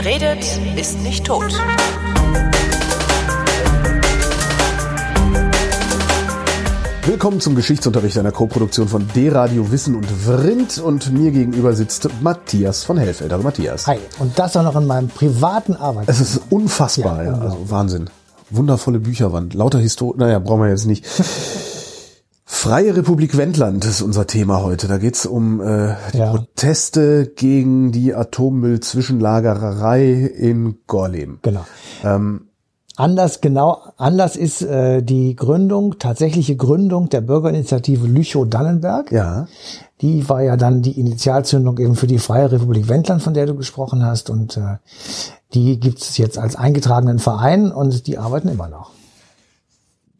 Wer redet, ist nicht tot. Willkommen zum Geschichtsunterricht einer Koproduktion von D-Radio Wissen und Vrindt und mir gegenüber sitzt Matthias von Hellfeld. Also Matthias. Hi, und das auch noch in meinem privaten Arbeit. Es ist unfassbar, ja, Ja, also Wahnsinn. Wundervolle Bücherwand, lauter Historie, naja, brauchen wir jetzt nicht. Freie Republik Wendland ist unser Thema heute. Da geht's um äh, die Ja. Proteste gegen die Atommüllzwischenlagererei in Gorleben. Genau. Ähm, Anlass genau, Anlass ist äh, die Gründung, tatsächliche Gründung der Bürgerinitiative Lüchow-Dannenberg. ja, Die war ja dann die Initialzündung eben für die Freie Republik Wendland, von der du gesprochen hast. Und äh, die gibt es jetzt als eingetragenen Verein und die arbeiten immer noch.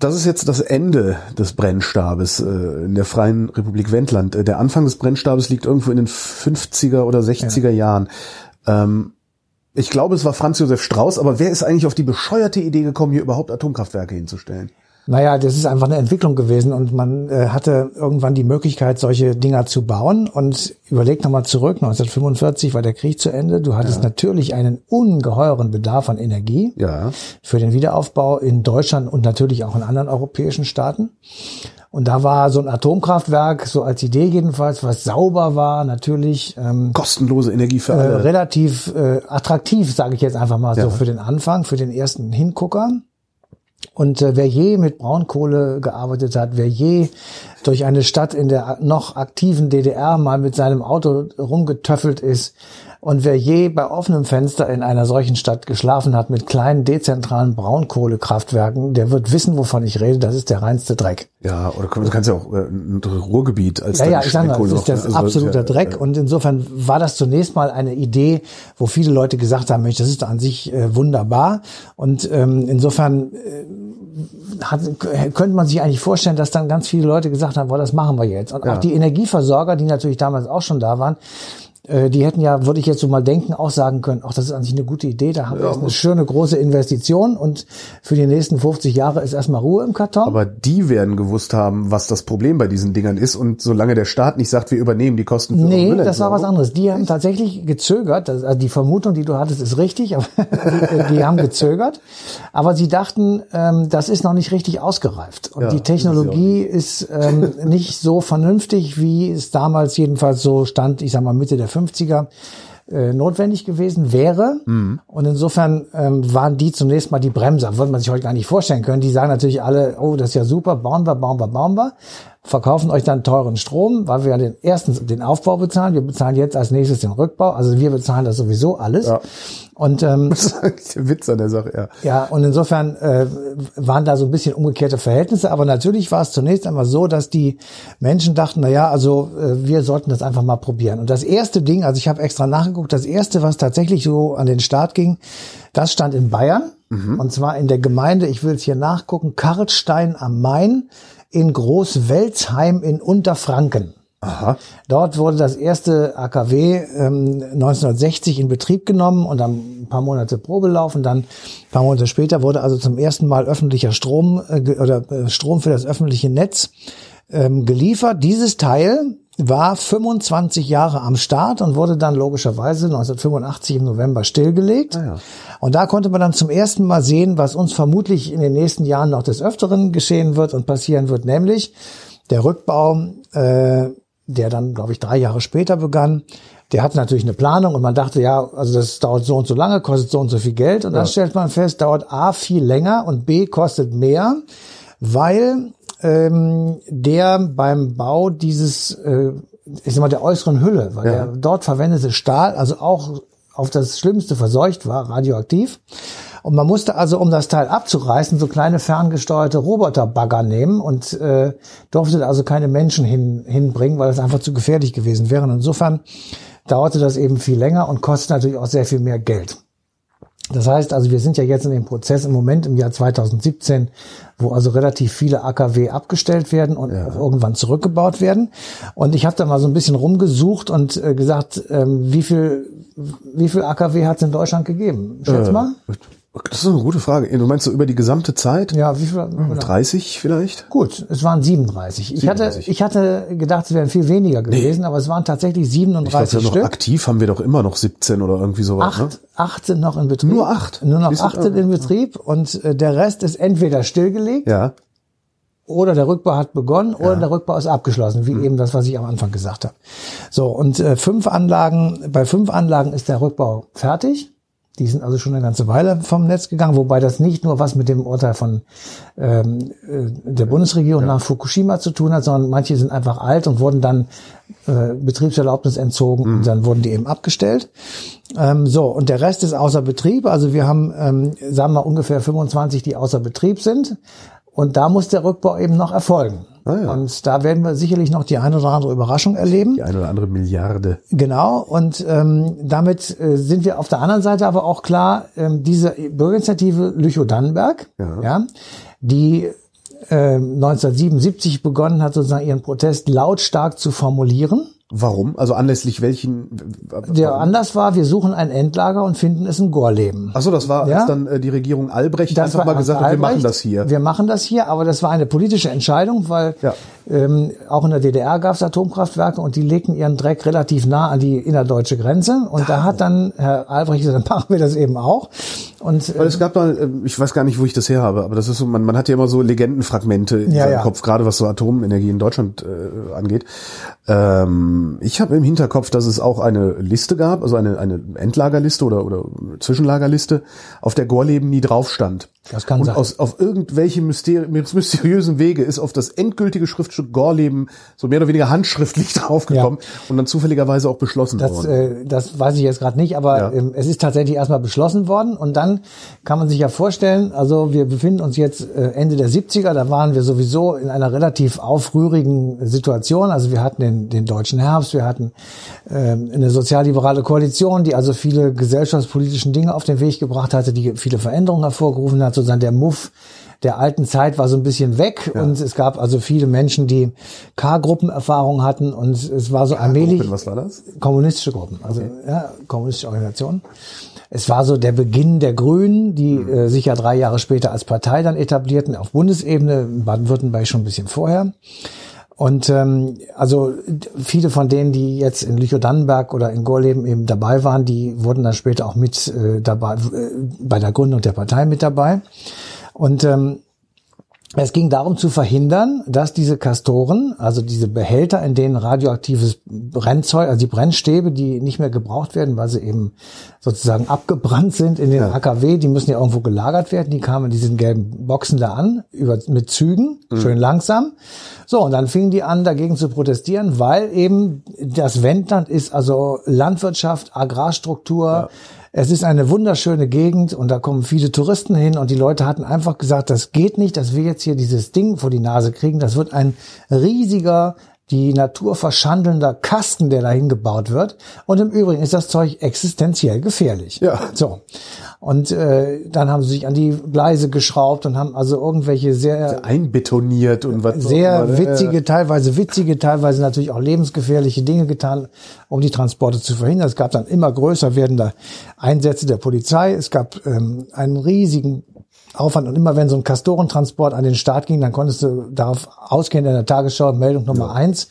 Das ist jetzt das Ende des Brennstabes äh, in der Freien Republik Wendland. Äh, Der Anfang des Brennstabes liegt irgendwo in den 50er oder 60er Jahren. Ähm, ich glaube, es war Franz Josef Strauß, aber wer ist eigentlich auf die bescheuerte Idee gekommen, hier überhaupt Atomkraftwerke hinzustellen? Naja, das ist einfach eine Entwicklung gewesen und man äh, hatte irgendwann die Möglichkeit, solche Dinger zu bauen und überlegt nochmal zurück, 1945 war der Krieg zu Ende, du hattest natürlich einen ungeheuren Bedarf an Energie Ja, für den Wiederaufbau in Deutschland und natürlich auch in anderen europäischen Staaten. Und da war so ein Atomkraftwerk, so als Idee jedenfalls, was sauber war, natürlich ähm, kostenlose Energie für äh, alle. relativ äh, attraktiv, sage ich jetzt einfach mal Ja. so für den Anfang, für den ersten Hingucker. Und äh, wer je mit Braunkohle gearbeitet hat, wer je durch eine Stadt in der noch aktiven DDR mal mit seinem Auto rumgetöffelt ist und wer je bei offenem Fenster in einer solchen Stadt geschlafen hat mit kleinen dezentralen Braunkohlekraftwerken, der wird wissen, wovon ich rede. Das ist der reinste Dreck. Ja, oder du kannst ja auch äh, ein Ruhrgebiet als Ja, ja, ich sage mal, das ist das also, absoluter ja, Dreck. Und insofern war das zunächst mal eine Idee, wo viele Leute gesagt haben, Mensch, das ist an sich äh, wunderbar. Und ähm, insofern äh, hat, könnte man sich eigentlich vorstellen, dass dann ganz viele Leute gesagt haben, boah, das machen wir jetzt. Und Ja. auch die Energieversorger, die natürlich damals auch schon da waren, die hätten ja, würde ich jetzt so mal denken, auch sagen können, ach, das ist an sich eine gute Idee, da haben wir jetzt eine schöne große Investition und für die nächsten 50 Jahre ist erstmal Ruhe im Karton. Aber die werden gewusst haben, was das Problem bei diesen Dingern ist. Und solange der Staat nicht sagt, wir übernehmen die Kosten für Nee, das war was anderes. Die haben tatsächlich gezögert. Also die Vermutung, die du hattest, ist richtig, aber die, die haben gezögert. Aber sie dachten, ähm, das ist noch nicht richtig ausgereift. Und Ja, die ist ja Technologie ist ähm, nicht so vernünftig, wie es damals jedenfalls so stand, ich sag mal Mitte der 50er äh, notwendig gewesen wäre. Und insofern ähm, waren die zunächst mal die Bremser. Würde man sich heute gar nicht vorstellen können. Die sagen natürlich alle, oh, das ist ja super, bauen wir, bauen wir, bauen wir. Verkaufen euch dann teuren Strom, weil wir ja den ersten den Aufbau bezahlen. Wir bezahlen jetzt als nächstes den Rückbau. Also wir bezahlen das sowieso alles. Ja. Und ähm, Das ist eigentlich der Witz an der Sache, ja. ja, und insofern äh, waren da so ein bisschen umgekehrte Verhältnisse, aber natürlich war es zunächst einmal so, dass die Menschen dachten, na ja, also äh, wir sollten das einfach mal probieren. Und das erste Ding, also ich habe extra nachgeguckt, das erste, was tatsächlich so an den Start ging, das stand in Bayern und zwar in der Gemeinde, ich will es hier nachgucken, Karlstein am Main in Großwelzheim in Unterfranken. Aha. Dort wurde das erste AKW ähm, 1960 in Betrieb genommen und dann ein paar Monate Probelauf und dann ein paar Monate später wurde also zum ersten Mal öffentlicher Strom äh, oder äh, Strom für das öffentliche Netz ähm, geliefert. Dieses Teil war 25 Jahre am Start und wurde dann logischerweise 1985 im November stillgelegt. Ah ja. Und da konnte man dann zum ersten Mal sehen, was uns vermutlich in den nächsten Jahren noch des Öfteren geschehen wird und passieren wird, nämlich der Rückbau, äh, der dann, glaube ich, drei Jahre später begann. Der hatte natürlich eine Planung und man dachte, ja, also das dauert so und so lange, kostet so und so viel Geld. Und dann stellt man fest, dauert A viel länger und B kostet mehr, weil ähm, der beim Bau dieses, äh, ich sag mal, der äußeren Hülle, weil Ja. der dort verwendete Stahl, also auch auf das Schlimmste verseucht war, radioaktiv. Und man musste also, um das Teil abzureißen, so kleine ferngesteuerte Roboterbagger nehmen und äh, durfte also keine Menschen hin, hinbringen, weil das einfach zu gefährlich gewesen wäre. Und insofern dauerte das eben viel länger und kostet natürlich auch sehr viel mehr Geld. Das heißt also, wir sind ja jetzt in dem Prozess im Moment im Jahr 2017, wo also relativ viele AKW abgestellt werden und auch irgendwann zurückgebaut werden. Und ich habe da mal so ein bisschen rumgesucht und äh, gesagt, ähm, wie viel wie viel AKW hat es in Deutschland gegeben? Schätz Äh, mal. Das ist eine gute Frage. Du meinst so über die gesamte Zeit? Ja, wie viel? Hm, 30 vielleicht? Gut, es waren 37. Ich 37. hatte, ich hatte gedacht, es wären viel weniger gewesen, aber es waren tatsächlich Ich glaube, 37 ja noch Stück. aktiv haben wir doch immer noch 17 oder irgendwie sowas. Ne? Acht, acht sind noch in Betrieb. Nur acht? Nur noch acht sind in Betrieb und äh, der Rest ist entweder stillgelegt Ja. oder der Rückbau hat begonnen oder der Rückbau ist abgeschlossen, Mhm. wie eben das, was ich am Anfang gesagt habe. So, und äh, fünf Anlagen, bei fünf Anlagen ist der Rückbau fertig. Die sind also schon eine ganze Weile vom Netz gegangen, wobei das nicht nur was mit dem Urteil von ähm, äh, der Bundesregierung nach Fukushima zu tun hat, sondern manche sind einfach alt und wurden dann äh, Betriebserlaubnis entzogen und dann wurden die eben abgestellt. Ähm, so, und der Rest ist außer Betrieb. Also wir haben, ähm, sagen wir, ungefähr 25, die außer Betrieb sind. Und da muss der Rückbau eben noch erfolgen. Ah, ja. Und da werden wir sicherlich noch die eine oder andere Überraschung erleben. Die eine oder andere Milliarde. Genau, und ähm, damit äh, sind wir auf der anderen Seite aber auch klar, ähm, diese Bürgerinitiative Lüchow-Dannenberg, Ja. ja. die äh, 1977 begonnen hat, sozusagen ihren Protest lautstark zu formulieren. Warum? Also anlässlich welchen? Der Anlass war, wir suchen ein Endlager und finden es in Gorleben. Achso, das war, Ja. dann äh, die Regierung Albrecht Das einfach mal gesagt hat, wir machen das hier. Wir machen das hier, aber das war eine politische Entscheidung, weil Ja. ähm, auch in der DDR gab es Atomkraftwerke und die legten ihren Dreck relativ nah an die innerdeutsche Grenze. Und da hat dann Herr Albrecht gesagt, dann machen wir das eben auch. Und Weil es gab mal, äh, ich weiß gar nicht, wo ich das her habe, aber das ist so, man, man hat ja immer so Legendenfragmente in Ja, seinem ja. Kopf, gerade was so Atomenergie in Deutschland äh, angeht. Ähm, ich habe im Hinterkopf, dass es auch eine Liste gab, also eine, eine Endlagerliste oder, oder Zwischenlagerliste, auf der Gorleben nie drauf stand. Das kann Und sein. aus, auf irgendwelche mysteri mysteriösen Wege ist auf das endgültige Schriftstück Gorleben so mehr oder weniger handschriftlich draufgekommen und dann zufälligerweise auch beschlossen Das, worden. äh, das weiß ich jetzt gerade nicht, aber Ja. ähm, es ist tatsächlich erstmal beschlossen worden und dann kann man sich ja vorstellen, also wir befinden uns jetzt äh, Ende der 70er, da waren wir sowieso in einer relativ aufrührigen Situation. Also wir hatten den, den deutschen Herbst, wir hatten ähm, eine sozialliberale Koalition, die also viele gesellschaftspolitischen Dinge auf den Weg gebracht hatte, die viele Veränderungen hervorgerufen hat, sozusagen der Muff der alten Zeit war so ein bisschen weg. Und es gab also viele Menschen, die K-Gruppenerfahrung hatten. Und es war so allmählich was war das? kommunistische Gruppen, also ja, kommunistische Organisationen. Es war so der Beginn der Grünen, die äh, sich ja drei Jahre später als Partei dann etablierten, auf Bundesebene, in Baden-Württemberg schon ein bisschen vorher. Und ähm, also viele von denen, die jetzt in Lüchow-Dannenberg oder in Gorleben eben dabei waren, die wurden dann später auch mit äh, dabei, äh, bei der Gründung der Partei mit dabei. Und ähm, es ging darum zu verhindern, dass diese Kastoren, also diese Behälter, in denen radioaktives Brennzeug, also die Brennstäbe, die nicht mehr gebraucht werden, weil sie eben sozusagen abgebrannt sind in den AKW, die müssen ja irgendwo gelagert werden, die kamen in diesen gelben Boxen da an, über, mit Zügen, schön langsam. So, und dann fingen die an, dagegen zu protestieren, weil eben das Wendland ist also Landwirtschaft, Agrarstruktur, es ist eine wunderschöne Gegend und da kommen viele Touristen hin und die Leute hatten einfach gesagt, das geht nicht, dass wir jetzt hier dieses Ding vor die Nase kriegen. Das wird ein riesiger, die Natur verschandelnder Kasten, der dahin gebaut wird. Und im Übrigen ist das Zeug existenziell gefährlich. Ja. So. Und äh, dann haben sie sich an die Gleise geschraubt und haben also irgendwelche sehr Einbetoniert und was sehr ne? witzige, teilweise witzige, teilweise natürlich auch lebensgefährliche Dinge getan, um die Transporte zu verhindern. Es gab dann immer größer werdende Einsätze der Polizei. Es gab ähm, einen riesigen Aufwand und immer wenn so ein Kastorentransport an den Start ging, dann konntest du darauf ausgehen in der Tagesschau Meldung Nummer eins,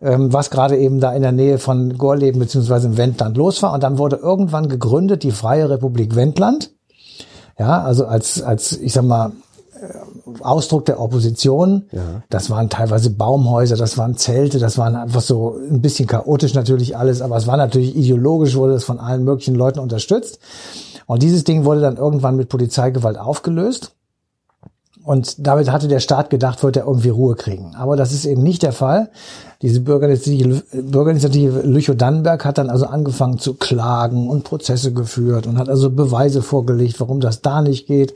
ähm, was gerade eben da in der Nähe von Gorleben beziehungsweise im Wendland los war. Und dann wurde irgendwann gegründet die Freie Republik Wendland. Ja, also als, als, ich sag mal, Ausdruck der Opposition. Das waren teilweise Baumhäuser, das waren Zelte, das waren einfach so ein bisschen chaotisch natürlich alles, aber es war natürlich ideologisch, wurde es von allen möglichen Leuten unterstützt. Und dieses Ding wurde dann irgendwann mit Polizeigewalt aufgelöst. Und damit hatte der Staat gedacht, wird er irgendwie Ruhe kriegen. Aber das ist eben nicht der Fall. Diese Bürgerinitiative, Bürgerinitiative Lüchow-Dannenberg hat dann also angefangen zu klagen und Prozesse geführt und hat also Beweise vorgelegt, warum das da nicht geht.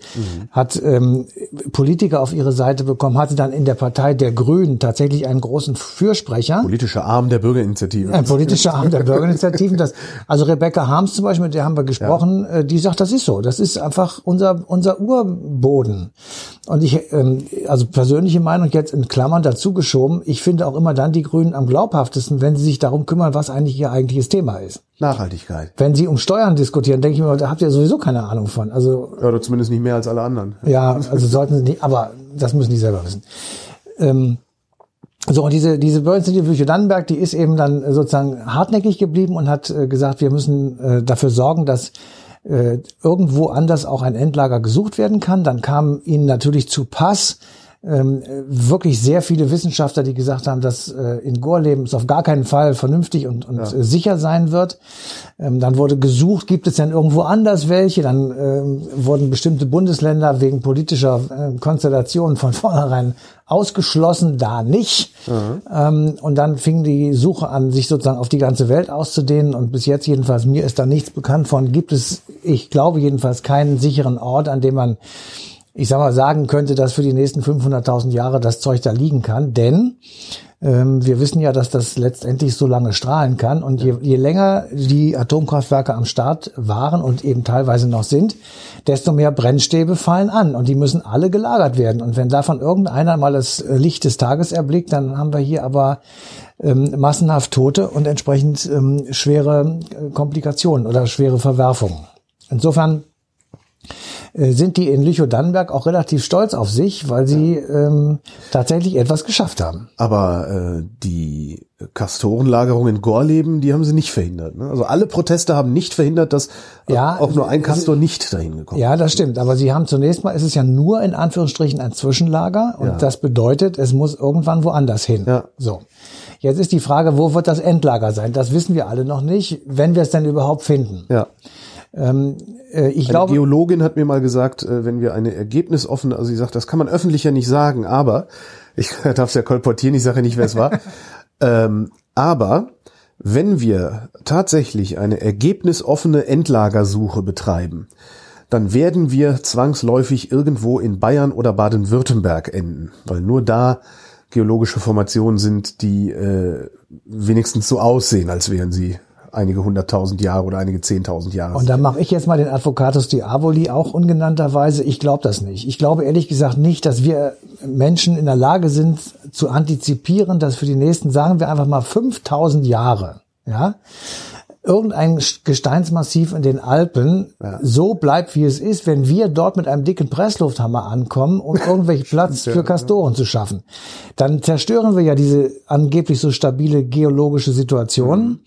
Hat ähm, Politiker auf ihre Seite bekommen, hatte dann in der Partei der Grünen tatsächlich einen großen Fürsprecher. Politischer Arm der Bürgerinitiative. Ein politischer Arm der Bürgerinitiativen. Das, also Rebecca Harms zum Beispiel, mit der haben wir gesprochen, äh, die sagt, das ist so. Das ist einfach unser, unser Urboden. Und und ich, ähm, also persönliche Meinung jetzt in Klammern dazu geschoben, ich finde auch immer dann die Grünen am glaubhaftesten, wenn sie sich darum kümmern, was eigentlich ihr eigentliches Thema ist. Nachhaltigkeit. Wenn sie um Steuern diskutieren, denke ich mir, da habt ihr sowieso keine Ahnung von. Also Ja, oder zumindest nicht mehr als alle anderen. ja, also sollten sie nicht, aber das müssen die selber wissen. Ähm, so, und diese, diese Bürgerinitiative Lüchow Dannenberg, die ist eben dann sozusagen hartnäckig geblieben und hat äh, gesagt, wir müssen äh, dafür sorgen, dass äh, irgendwo anders auch ein Endlager gesucht werden kann. Dann kam ihnen natürlich zu Pass ähm, äh, wirklich sehr viele Wissenschaftler, die gesagt haben, dass äh, in Gorleben es auf gar keinen Fall vernünftig und, und äh, sicher sein wird. Ähm, dann wurde gesucht, gibt es denn irgendwo anders welche? Dann ähm, wurden bestimmte Bundesländer wegen politischer äh, Konstellationen von vornherein ausgeschlossen, da nicht. Ähm, und dann fing die Suche an, sich sozusagen auf die ganze Welt auszudehnen. Und bis jetzt jedenfalls, mir ist da nichts bekannt von, gibt es, ich glaube jedenfalls, keinen sicheren Ort, an dem man ich sag mal, sagen könnte, dass für die nächsten 500.000 Jahre das Zeug da liegen kann. Denn ähm, wir wissen ja, dass das letztendlich so lange strahlen kann. Und je, je länger die Atomkraftwerke am Start waren und eben teilweise noch sind, desto mehr Brennstäbe fallen an. Und die müssen alle gelagert werden. Und wenn davon irgendeiner mal das Licht des Tages erblickt, dann haben wir hier aber ähm, massenhaft Tote und entsprechend ähm, schwere äh, Komplikationen oder schwere Verwerfungen. Insofern sind die in Lüchow-Dannenberg auch relativ stolz auf sich, weil sie ähm, tatsächlich etwas geschafft haben. Aber äh, die Kastorenlagerung in Gorleben, die haben sie nicht verhindert. Ne? Also alle Proteste haben nicht verhindert, dass äh, Ja, auch nur ein Kastor nicht dahin gekommen Ja, das stimmt. Aber sie haben zunächst mal, es ist ja nur in Anführungsstrichen ein Zwischenlager und Ja. das bedeutet, es muss irgendwann woanders hin. Ja. So. Jetzt ist die Frage, wo wird das Endlager sein? Das wissen wir alle noch nicht, wenn wir es denn überhaupt finden. Ja. Ähm, äh, ich Eine glaube, Geologin hat mir mal gesagt, äh, wenn wir eine ergebnisoffene, also sie sagt, das kann man öffentlich ja nicht sagen, aber ich darf es ja kolportieren, ich sage ja nicht, wer es war. ähm, aber wenn wir tatsächlich eine ergebnisoffene Endlagersuche betreiben, dann werden wir zwangsläufig irgendwo in Bayern oder Baden-Württemberg enden, weil nur da geologische Formationen sind, die äh, wenigstens so aussehen, als wären sie einige hunderttausend Jahre oder einige zehntausend Jahre. und da mache ich jetzt mal den Advocatus Diaboli auch ungenannterweise. Ich glaube das nicht. Ich glaube ehrlich gesagt nicht, dass wir Menschen in der Lage sind zu antizipieren, dass für die nächsten, sagen wir einfach mal 5000 Jahre, ja, irgendein Gesteinsmassiv in den Alpen so bleibt, wie es ist, wenn wir dort mit einem dicken Presslufthammer ankommen, um irgendwelchen Platz für Kastoren zu schaffen. Dann zerstören wir ja diese angeblich so stabile geologische Situation.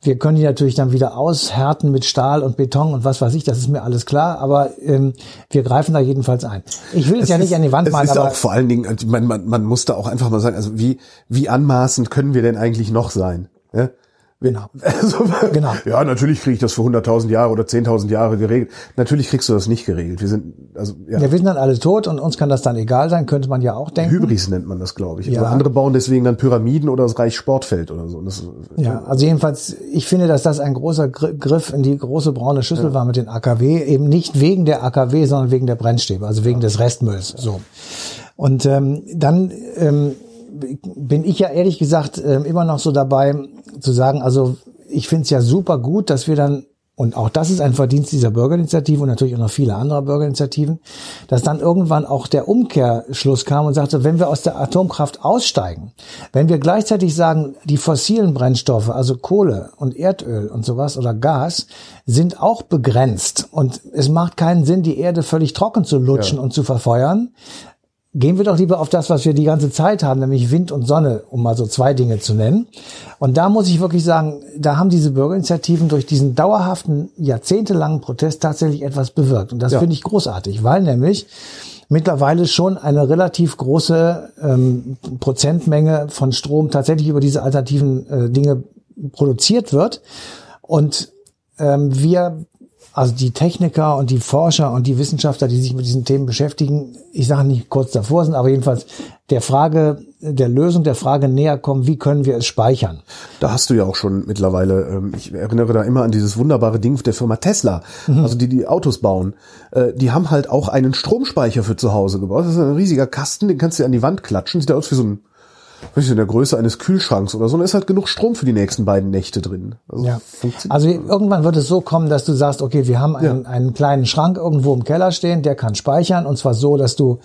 Wir können die natürlich dann wieder aushärten mit Stahl und Beton und was weiß ich, das ist mir alles klar, aber ähm, wir greifen da jedenfalls ein. Ich will es, ja nicht an die Wand es malen, ist aber auch vor allen Dingen, also man, man, man muss da auch einfach mal sagen, also wie, wie anmaßend können wir denn eigentlich noch sein? Ja? Genau. Also, Genau. Ja, natürlich kriege ich das für 100.000 Jahre oder 10.000 Jahre geregelt. Natürlich kriegst du das nicht geregelt. Wir sind, also, ja, Ja, wir sind dann alle tot und uns kann das dann egal sein, könnte man ja auch denken. Hybris nennt man das, glaube ich. Ja. Oder andere bauen deswegen dann Pyramiden oder das Reich Sportfeld oder so. Das, Ja, also jedenfalls, ich finde, dass das ein großer Gr- Griff in die große braune Schüssel war mit den AKW, eben nicht wegen der AKW, sondern wegen der Brennstäbe, also wegen des Restmülls. So. Und ähm, dann ähm, bin ich ja ehrlich gesagt ähm, immer noch so dabei zu sagen, also ich finde es ja super gut, dass wir dann und auch das ist ein Verdienst dieser Bürgerinitiative und natürlich auch noch viele anderer Bürgerinitiativen, dass dann irgendwann auch der Umkehrschluss kam und sagte, wenn wir aus der Atomkraft aussteigen, wenn wir gleichzeitig sagen, die fossilen Brennstoffe, also Kohle und Erdöl und sowas oder Gas, sind auch begrenzt und es macht keinen Sinn, die Erde völlig trocken zu lutschen und zu verfeuern, Gehen wir doch lieber auf das, was wir die ganze Zeit haben, nämlich Wind und Sonne, um mal so zwei Dinge zu nennen. Und da muss ich wirklich sagen, da haben diese Bürgerinitiativen durch diesen dauerhaften, jahrzehntelangen Protest tatsächlich etwas bewirkt. Und das Ja. finde ich großartig, weil nämlich mittlerweile schon eine relativ große ähm, Prozentmenge von Strom tatsächlich über diese alternativen äh, Dinge produziert wird. Und ähm, wir, also die Techniker und die Forscher und die Wissenschaftler, die sich mit diesen Themen beschäftigen, ich sage nicht kurz davor sind, aber jedenfalls der Frage, der Lösung der Frage näher kommen, wie können wir es speichern? Da hast du ja auch schon mittlerweile, ähm, ich erinnere da immer an dieses wunderbare Ding der Firma Tesla, also die die Autos bauen. Äh, die haben halt auch einen Stromspeicher für zu Hause gebaut. Das ist ein riesiger Kasten, den kannst du an die Wand klatschen. Sieht aus wie so ein, in der Größe eines Kühlschranks oder so. Und da ist halt genug Strom für die nächsten beiden Nächte drin. Also Ja. Also irgendwann wird es so kommen, dass du sagst, okay, wir haben einen, einen kleinen Schrank irgendwo im Keller stehen, der kann speichern und zwar so, dass du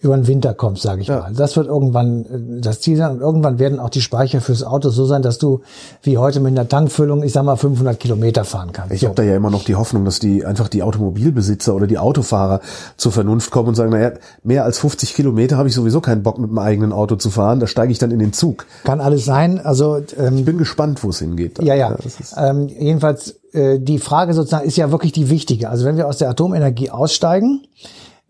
über den Winter kommst, sage ich ja. mal. Das wird irgendwann äh, das Ziel sein und irgendwann werden auch die Speicher fürs Auto so sein, dass du wie heute mit einer Tankfüllung, ich sag mal 500 Kilometer fahren kannst. Ich so. habe da ja immer noch die Hoffnung, dass die einfach die Automobilbesitzer oder die Autofahrer zur Vernunft kommen und sagen, naja, mehr als 50 Kilometer habe ich sowieso keinen Bock mit dem eigenen Auto zu fahren, da steige ich dann in den Zug. Kann alles sein. Also ähm, ich bin gespannt, wo es hingeht. Dann. Ja, ja. ja ähm, jedenfalls äh, die Frage sozusagen ist ja wirklich die wichtige. Also wenn wir aus der Atomenergie aussteigen,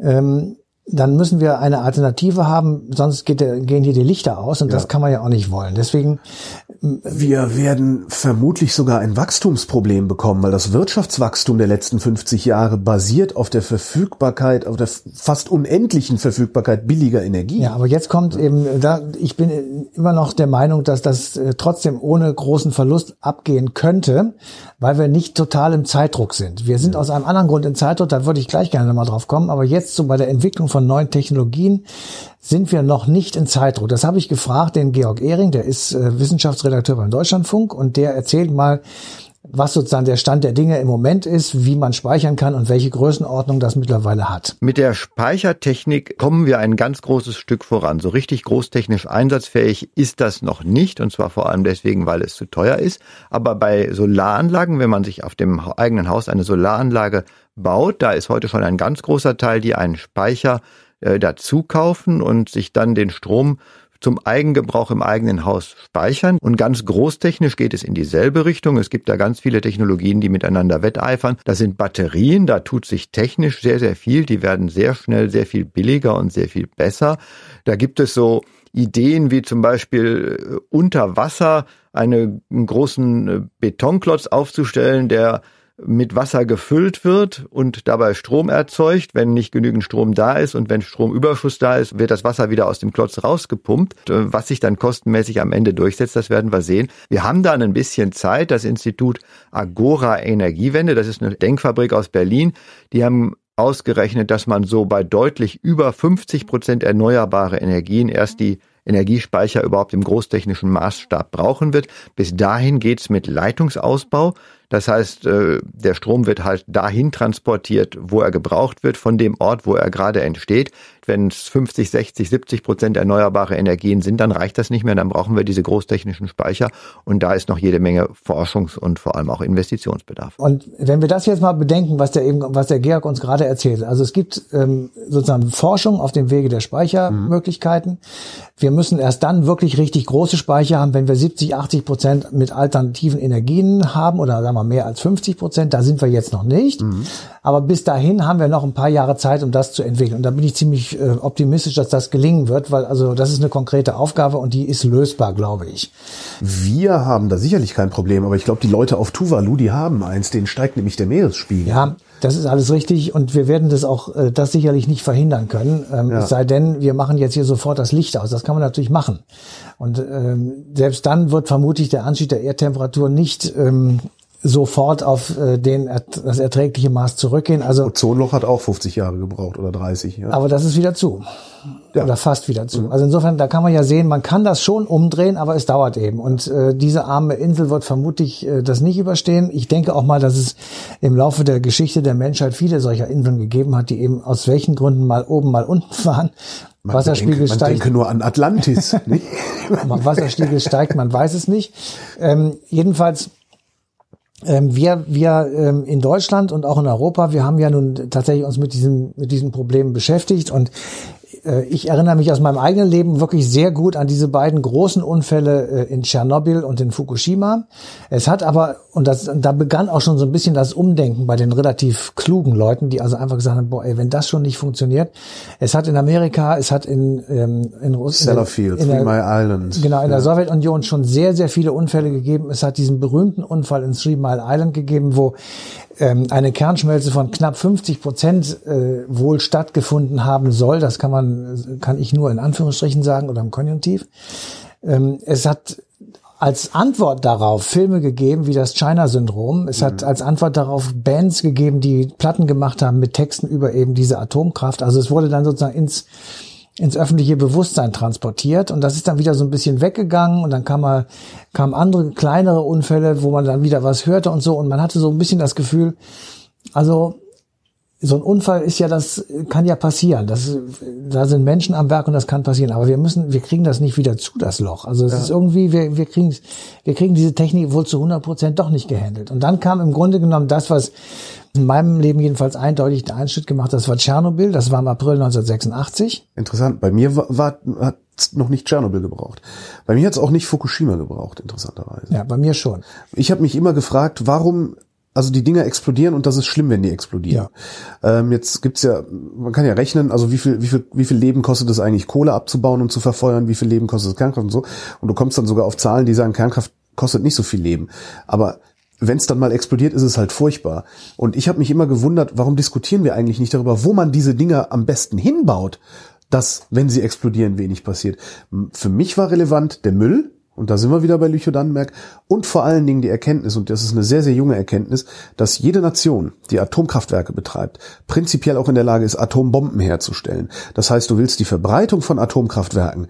ähm, dann müssen wir eine Alternative haben, sonst geht gehen hier die Lichter aus und ja. das kann man ja auch nicht wollen. Deswegen wir werden vermutlich sogar ein Wachstumsproblem bekommen, weil das Wirtschaftswachstum der letzten 50 Jahre basiert auf der Verfügbarkeit, auf der fast unendlichen Verfügbarkeit billiger Energie. Ja, aber jetzt kommt eben da ich bin immer noch der Meinung, dass das äh, trotzdem ohne großen Verlust abgehen könnte, weil wir nicht total im Zeitdruck sind. Wir sind ja. aus einem anderen Grund im Zeitdruck, da würde ich gleich gerne mal drauf kommen, aber jetzt so bei der Entwicklung von neuen Technologien sind wir noch nicht in Zeitdruck. Das habe ich gefragt, den Georg Ehring, der ist äh, Wissenschaftsredakteur beim Deutschlandfunk und der erzählt mal, was sozusagen der Stand der Dinge im Moment ist, wie man speichern kann und welche Größenordnung das mittlerweile hat. Mit der Speichertechnik kommen wir ein ganz großes Stück voran. So richtig großtechnisch einsatzfähig ist das noch nicht und zwar vor allem deswegen, weil es zu teuer ist. Aber bei Solaranlagen, wenn man sich auf dem eigenen Haus eine Solaranlage baut, da ist heute schon ein ganz großer Teil, die einen Speicher äh, dazu kaufen und sich dann den Strom zum Eigengebrauch im eigenen Haus speichern. Und ganz großtechnisch geht es in dieselbe Richtung. Es gibt da ganz viele Technologien, die miteinander wetteifern. Das sind Batterien, da tut sich technisch sehr, sehr viel. Die werden sehr schnell sehr viel billiger und sehr viel besser. Da gibt es so Ideen wie zum Beispiel äh, unter Wasser einen großen äh, Betonklotz aufzustellen, der mit Wasser gefüllt wird und dabei Strom erzeugt. Wenn nicht genügend Strom da ist und wenn Stromüberschuss da ist, wird das Wasser wieder aus dem Klotz rausgepumpt. Äh, was sich dann kostenmäßig am Ende durchsetzt, das werden wir sehen. Wir haben dann ein bisschen Zeit. Das Institut Agora Energiewende, das ist eine Denkfabrik aus Berlin, die haben ausgerechnet, dass man so bei deutlich über 50 Prozent erneuerbare Energien erst die Energiespeicher überhaupt im großtechnischen Maßstab brauchen wird. Bis dahin geht's mit Leitungsausbau. Das heißt, äh, der Strom wird halt dahin transportiert, wo er gebraucht wird, von dem Ort, wo er gerade entsteht. Wenn es 50, 60, 70 Prozent erneuerbare Energien sind, dann reicht das nicht mehr. Dann brauchen wir diese großtechnischen Speicher. Und da ist noch jede Menge Forschungs- und vor allem auch Investitionsbedarf. Und wenn wir das jetzt mal bedenken, was der eben, was der Georg uns gerade erzählt. Also es gibt ähm, sozusagen Forschung auf dem Wege der Speichermöglichkeiten. Mhm. Wir müssen erst dann wirklich richtig große Speicher haben, wenn wir 70, 80 Prozent mit alternativen Energien haben oder sagen wir mehr als 50 Prozent. Da sind wir jetzt noch nicht. Mhm. Aber bis dahin haben wir noch ein paar Jahre Zeit, um das zu entwickeln. Und da bin ich ziemlich äh, optimistisch, dass das gelingen wird, weil also das ist eine konkrete Aufgabe und die ist lösbar, glaube ich. Wir haben da sicherlich kein Problem, aber ich glaube, die Leute auf Tuvalu, die haben eins, denen steigt nämlich der Meeresspiegel. Ja, das ist alles richtig und wir werden das auch, äh, das sicherlich nicht verhindern können. Ähm, ja. Es sei denn, wir machen jetzt hier sofort das Licht aus. Das kann man natürlich machen. Und ähm, selbst dann wird vermutlich der Anstieg der Erdtemperatur nicht ähm, sofort auf äh, den das erträgliche Maß zurückgehen. Also Ozonloch hat auch 50 Jahre gebraucht oder 30. Ja. Aber das ist wieder zu. Ja. Oder fast wieder zu. Mhm. Also insofern, da kann man ja sehen, man kann das schon umdrehen, aber es dauert eben. Und äh, diese arme Insel wird vermutlich äh, das nicht überstehen. Ich denke auch mal, dass es im Laufe der Geschichte der Menschheit viele solcher Inseln gegeben hat, die eben aus welchen Gründen mal oben, mal unten waren. Man Wasserspiegel denke, man steigt. denke nur an Atlantis. Wasserspiegel steigt, man weiß es nicht. Ähm, jedenfalls wir, wir ähm, in Deutschland und auch in Europa, wir haben ja nun tatsächlich uns mit diesem, mit diesen Problemen beschäftigt und ich erinnere mich aus meinem eigenen Leben wirklich sehr gut an diese beiden großen Unfälle äh, in Tschernobyl und in Fukushima. Es hat aber, und das, da begann auch schon so ein bisschen das Umdenken bei den relativ klugen Leuten, die also einfach gesagt haben, boah, ey, wenn das schon nicht funktioniert. Es hat in Amerika, es hat in, ähm, in Russland, Sellafield, in Three Mile Island. Genau, in ja. der Sowjetunion schon sehr, sehr viele Unfälle gegeben. Es hat diesen berühmten Unfall in Three Mile Island gegeben, wo ähm, eine Kernschmelze von knapp 50 Prozent äh, wohl stattgefunden haben soll. Das kann man, kann ich nur in Anführungsstrichen sagen oder im Konjunktiv. Ähm, es hat als Antwort darauf Filme gegeben wie das China-Syndrom. Es mhm. hat als Antwort darauf Bands gegeben, die Platten gemacht haben mit Texten über eben diese Atomkraft. Also es wurde dann sozusagen ins ins öffentliche Bewusstsein transportiert und das ist dann wieder so ein bisschen weggegangen und dann kam mal kamen andere kleinere Unfälle, wo man dann wieder was hörte und so und man hatte so ein bisschen das Gefühl, also so ein Unfall ist ja, das kann ja passieren. Das, da sind Menschen am Werk und das kann passieren. Aber wir müssen, wir kriegen das nicht wieder zu, das Loch. Also es ja. ist irgendwie, wir, wir kriegen, wir kriegen diese Technik wohl zu 100 Prozent doch nicht gehandelt. Und dann kam im Grunde genommen das, was in meinem Leben jedenfalls eindeutig den Einschnitt gemacht, das war Tschernobyl. Das war im April 1986. Interessant. Bei mir war, war hat noch nicht Tschernobyl gebraucht. Bei mir hat es auch nicht Fukushima gebraucht, interessanterweise. Ja, bei mir schon. Ich habe mich immer gefragt, warum also die Dinger explodieren und das ist schlimm, wenn die explodieren. Ja. Ähm, jetzt gibt's ja, man kann ja rechnen, also wie viel, wie viel, wie viel Leben kostet es eigentlich, Kohle abzubauen und zu verfeuern, wie viel Leben kostet es Kernkraft und so. Und du kommst dann sogar auf Zahlen, die sagen, Kernkraft kostet nicht so viel Leben. Aber wenn es dann mal explodiert, ist es halt furchtbar. Und ich habe mich immer gewundert, warum diskutieren wir eigentlich nicht darüber, wo man diese Dinger am besten hinbaut, dass, wenn sie explodieren, wenig passiert. Für mich war relevant der Müll, und da sind wir wieder bei Lüchow-Dannenberg. Und vor allen Dingen die Erkenntnis, und das ist eine sehr, sehr junge Erkenntnis, dass jede Nation, die Atomkraftwerke betreibt, prinzipiell auch in der Lage ist, Atombomben herzustellen. Das heißt, du willst die Verbreitung von Atomkraftwerken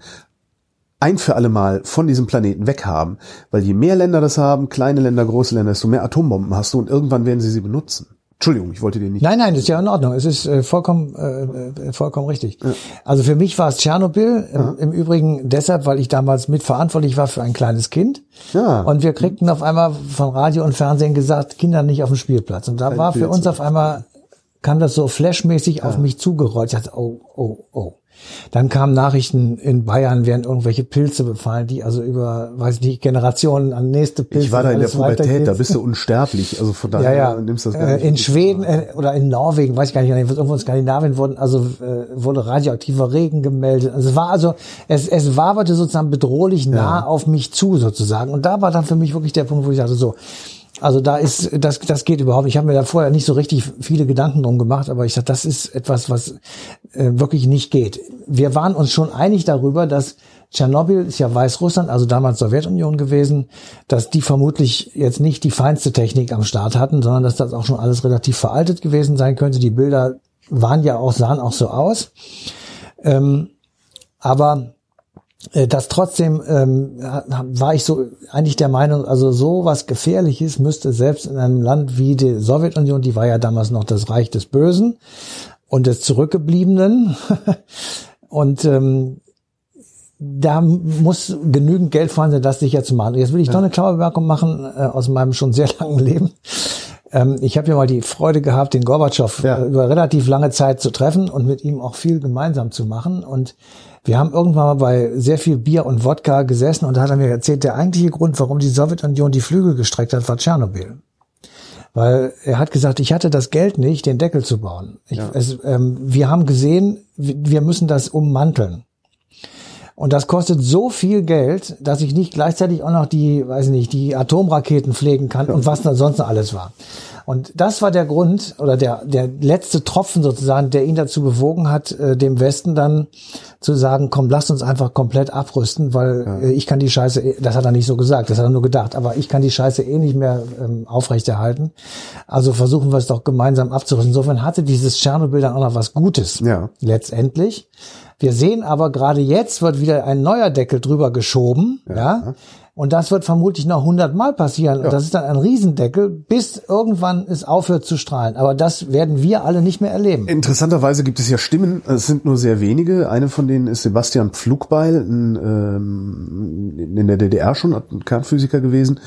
ein für alle Mal von diesem Planeten weghaben. Weil je mehr Länder das haben, kleine Länder, große Länder, desto mehr Atombomben hast du und irgendwann werden sie sie benutzen. Entschuldigung, ich wollte dir nicht. Nein, nein, das ist ja in Ordnung. Es ist äh, vollkommen, äh, äh vollkommen richtig. Ja. Also für mich war es Tschernobyl. Im, Im, Übrigen deshalb, weil ich damals mitverantwortlich war für ein kleines Kind. Ja. Und wir kriegten auf einmal von Radio und Fernsehen gesagt, Kinder nicht auf dem Spielplatz. Und da Kein war für uns auf einmal, kam das so flashmäßig ja. auf mich zugerollt. Ich dachte, oh, oh, oh. Dann kamen Nachrichten in Bayern, werden irgendwelche Pilze befallen, die also über, weiß ich nicht, Generationen an nächste Pilze. Ich war da in der Pubertät, da bist du unsterblich. Also von daher ja, ja. nimmst du das gar nicht. In Schweden äh, oder in Norwegen, weiß ich gar nicht, irgendwo in Skandinavien wurden, also äh, wurde radioaktiver Regen gemeldet. Also es war also, es, es waberte sozusagen bedrohlich nah ja. auf mich zu sozusagen. Und da war dann für mich wirklich der Punkt, wo ich sagte, so, also da ist, das, das geht überhaupt. Ich habe mir da vorher nicht so richtig viele Gedanken drum gemacht, aber ich sage, das ist etwas, was äh, wirklich nicht geht. Wir waren uns schon einig darüber, dass Tschernobyl ist ja Weißrussland, also damals Sowjetunion gewesen, dass die vermutlich jetzt nicht die feinste Technik am Start hatten, sondern dass das auch schon alles relativ veraltet gewesen sein könnte. Die Bilder waren ja auch, sahen auch so aus. Ähm, aber das trotzdem ähm, war ich so eigentlich der Meinung, also so was Gefährliches müsste selbst in einem Land wie die Sowjetunion, die war ja damals noch das Reich des Bösen und des Zurückgebliebenen und ähm, da muss genügend Geld vorhanden sein, das sicher zu machen. Jetzt will ich ja. noch eine klaue Bemerkung machen äh, aus meinem schon sehr langen Leben. Ähm, ich habe ja mal die Freude gehabt, den Gorbatschow ja. äh, über relativ lange Zeit zu treffen und mit ihm auch viel gemeinsam zu machen und wir haben irgendwann mal bei sehr viel Bier und Wodka gesessen und da hat er mir erzählt, der eigentliche Grund, warum die Sowjetunion die Flügel gestreckt hat, war Tschernobyl. Weil er hat gesagt, ich hatte das Geld nicht, den Deckel zu bauen. Ich, ja. es, ähm, wir haben gesehen, wir müssen das ummanteln. Und das kostet so viel Geld, dass ich nicht gleichzeitig auch noch die, weiß nicht, die Atomraketen pflegen kann und was da sonst noch alles war. Und das war der Grund oder der, der letzte Tropfen sozusagen, der ihn dazu bewogen hat, äh, dem Westen dann zu sagen, komm, lasst uns einfach komplett abrüsten, weil ja. äh, ich kann die Scheiße, eh, das hat er nicht so gesagt, das hat er nur gedacht, aber ich kann die Scheiße eh nicht mehr ähm, aufrechterhalten. Also versuchen wir es doch gemeinsam abzurüsten. Insofern hatte dieses Tschernobyl dann auch noch was Gutes. Ja. Letztendlich. Wir sehen aber gerade jetzt wird wieder ein neuer Deckel drüber geschoben, ja. ja und das wird vermutlich noch hundertmal passieren. Ja. Und das ist dann ein Riesendeckel, bis irgendwann es aufhört zu strahlen. Aber das werden wir alle nicht mehr erleben. Interessanterweise gibt es ja Stimmen, es sind nur sehr wenige. Eine von denen ist Sebastian Pflugbeil, ein, ähm, in der DDR schon ein Kernphysiker gewesen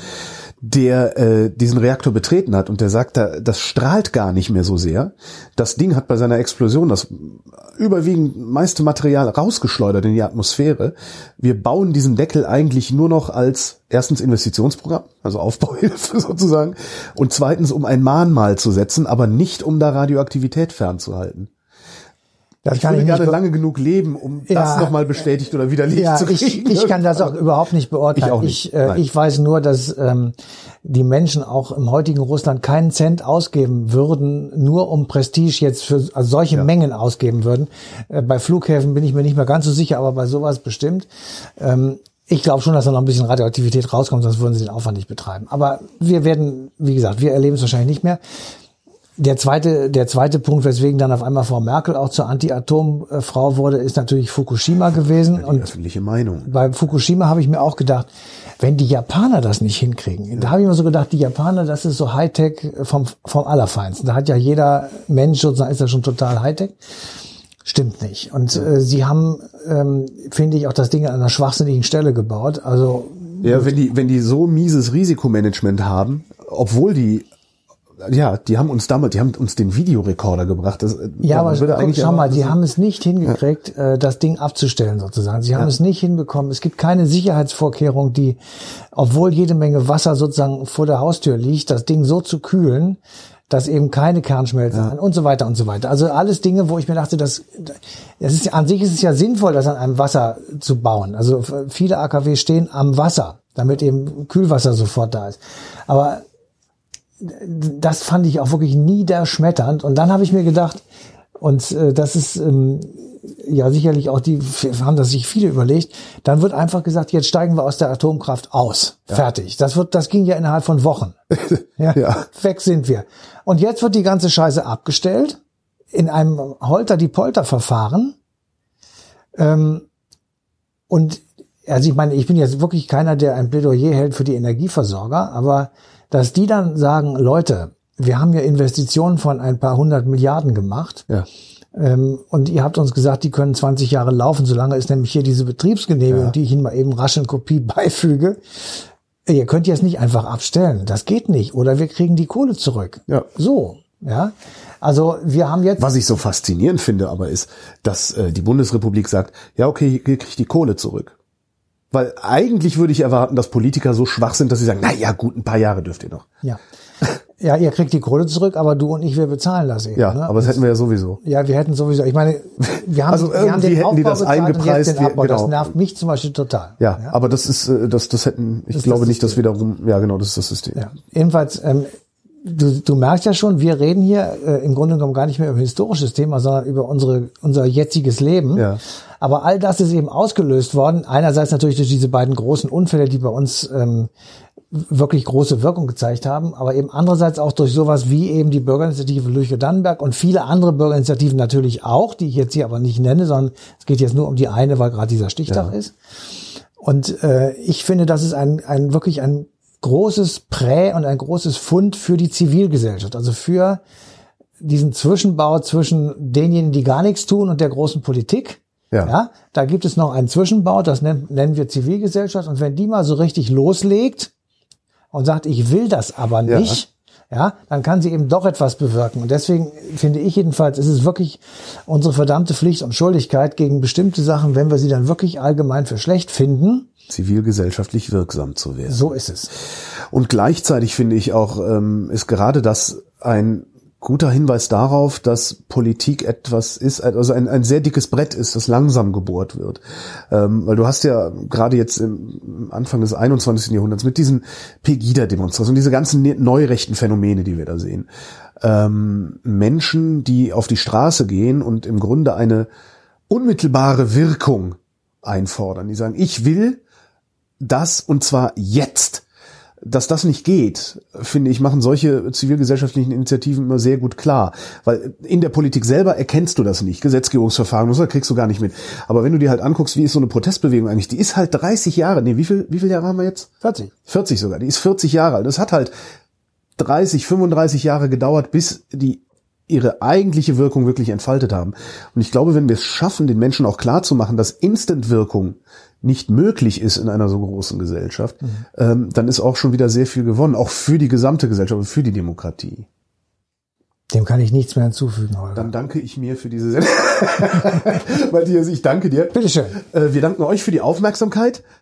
der äh, diesen Reaktor betreten hat und der sagt, da, das strahlt gar nicht mehr so sehr. Das Ding hat bei seiner Explosion das überwiegend meiste Material rausgeschleudert in die Atmosphäre. Wir bauen diesen Deckel eigentlich nur noch als erstens Investitionsprogramm, also Aufbauhilfe sozusagen, und zweitens um ein Mahnmal zu setzen, aber nicht um da Radioaktivität fernzuhalten. Das ich kann würde ich gerne lange genug leben, um ja, das nochmal bestätigt oder widerlegt ja, zu kriegen. Ich, ich kann das auch überhaupt nicht beurteilen. Ich, auch nicht. ich, äh, ich weiß nur, dass ähm, die Menschen auch im heutigen Russland keinen Cent ausgeben würden, nur um Prestige jetzt für also solche ja. Mengen ausgeben würden. Äh, bei Flughäfen bin ich mir nicht mehr ganz so sicher, aber bei sowas bestimmt. Ähm, ich glaube schon, dass da noch ein bisschen Radioaktivität rauskommt, sonst würden sie den Aufwand nicht betreiben. Aber wir werden, wie gesagt, wir erleben es wahrscheinlich nicht mehr. Der zweite, der zweite Punkt, weswegen dann auf einmal Frau Merkel auch zur Anti-Atom-Frau wurde, ist natürlich Fukushima gewesen. Die und öffentliche Meinung. bei Fukushima habe ich mir auch gedacht, wenn die Japaner das nicht hinkriegen, da habe ich mir so gedacht, die Japaner, das ist so Hightech vom, vom Allerfeinsten. Da hat ja jeder Mensch sozusagen, ist ja schon total Hightech. Stimmt nicht. Und äh, sie haben, ähm, finde ich, auch das Ding an einer schwachsinnigen Stelle gebaut. Also Ja, wenn die, wenn die so mieses Risikomanagement haben, obwohl die, ja, die haben uns damals, die haben uns den Videorekorder gebracht. Das, Ja, man aber würde guck, schau mal, die haben es nicht hingekriegt, äh, das Ding abzustellen sozusagen. Sie haben Ja. es nicht hinbekommen. Es gibt keine Sicherheitsvorkehrung, die, obwohl jede Menge Wasser sozusagen vor der Haustür liegt, das Ding so zu kühlen, dass eben keine Kernschmelze an und so weiter und so weiter. Also alles Dinge, wo ich mir dachte, das, das ist an sich ist es ja sinnvoll, das an einem Wasser zu bauen. Also viele AKW stehen am Wasser, damit eben Kühlwasser sofort da ist. Aber das fand ich auch wirklich niederschmetternd. Und dann habe ich mir gedacht, und äh, das ist ähm, ja sicherlich auch die, haben das sich viele überlegt, dann wird einfach gesagt, jetzt steigen wir aus der Atomkraft aus. Fertig. Das wird, das ging ja innerhalb von Wochen. ja, Ja. Weg sind wir. Und jetzt wird die ganze Scheiße abgestellt in einem Holter-die-Polter-Verfahren. Ähm, und also ich meine, ich bin jetzt wirklich keiner, der ein Plädoyer hält für die Energieversorger, aber dass die dann sagen, Leute, wir haben ja Investitionen von ein paar hundert Milliarden gemacht Ja. ähm, und ihr habt uns gesagt, die können 20 Jahre laufen, solange ist nämlich hier diese Betriebsgenehmigung, die ich Ihnen mal eben rasch in Kopie beifüge. Ihr könnt jetzt nicht einfach abstellen, das geht nicht, oder wir kriegen die Kohle zurück. Ja. So, ja. Also wir haben jetzt Was ich so faszinierend finde, aber ist, dass äh, die Bundesrepublik sagt, ja okay, ihr kriegt die Kohle zurück. Weil eigentlich würde ich erwarten, dass Politiker so schwach sind, dass sie sagen, na ja, gut, ein paar Jahre dürft ihr noch. Ja. Ja, ihr kriegt die Kohle zurück, aber du und ich, wir bezahlen das eben. Ja, ne? aber das hätten wir ja sowieso. Ja, wir hätten sowieso, ich meine, wir haben, Also wir haben irgendwie den hätten die Aufbau das eingepreist, wie- Abbau. Das genau. nervt mich zum Beispiel total. Ja, aber das ist, äh, das, das hätten, ich ist glaube das nicht, dass wiederum, ja genau, das ist das System. Ja. Jedenfalls, ähm, du, du merkst ja schon, wir reden hier äh, im Grunde genommen gar nicht mehr über historisches Thema, sondern über unsere, unser jetziges Leben. Ja. Aber all das ist eben ausgelöst worden. Einerseits natürlich durch diese beiden großen Unfälle, die bei uns ähm, wirklich große Wirkung gezeigt haben, aber eben andererseits auch durch sowas wie eben die Bürgerinitiative Lüche-Dannenberg und viele andere Bürgerinitiativen natürlich auch, die ich jetzt hier aber nicht nenne, sondern es geht jetzt nur um die eine, weil gerade dieser Stichtag ist. Und äh, ich finde, das ist ein, ein wirklich ein großes Prä und ein großes Fund für die Zivilgesellschaft, also für diesen Zwischenbau zwischen denjenigen, die gar nichts tun und der großen Politik. Ja. da gibt es noch einen Zwischenbau, das nennen, nennen wir Zivilgesellschaft. Und wenn die mal so richtig loslegt und sagt, ich will das aber Ja. nicht, ja, dann kann sie eben doch etwas bewirken. Und deswegen finde ich jedenfalls, ist es wirklich unsere verdammte Pflicht und Schuldigkeit gegen bestimmte Sachen, wenn wir sie dann wirklich allgemein für schlecht finden. Zivilgesellschaftlich wirksam zu werden. So ist es. Und gleichzeitig finde ich auch, ähm, ist gerade das ein guter Hinweis darauf, dass Politik etwas ist, also ein, ein sehr dickes Brett ist, das langsam gebohrt wird. Ähm, weil du hast ja gerade jetzt im Anfang des 21. Jahrhunderts mit diesen Pegida-Demonstrationen, diese ganzen ne- neurechten Phänomene, die wir da sehen, ähm, Menschen, die auf die Straße gehen und im Grunde eine unmittelbare Wirkung einfordern. Die sagen, ich will das und zwar jetzt. Dass das nicht geht, finde ich, machen solche zivilgesellschaftlichen Initiativen immer sehr gut klar. Weil in der Politik selber erkennst du das nicht. Gesetzgebungsverfahren, so kriegst du gar nicht mit. Aber wenn du dir halt anguckst, wie ist so eine Protestbewegung eigentlich, die ist halt 30 Jahre, nee, wie viel, wie viele Jahre haben wir jetzt? 40. 40 sogar, die ist 40 Jahre alt. Das hat halt 30, 35 Jahre gedauert, bis die ihre eigentliche Wirkung wirklich entfaltet haben. Und ich glaube, wenn wir es schaffen, den Menschen auch klar zu machen, dass Instant-Wirkung nicht möglich ist in einer so großen Gesellschaft, ähm, dann ist auch schon wieder sehr viel gewonnen, auch für die gesamte Gesellschaft und für die Demokratie. Dem kann ich nichts mehr hinzufügen, Holger. Dann danke ich mir für diese Sendung. Matthias, ich danke dir. Bitteschön. Äh, wir danken euch für die Aufmerksamkeit.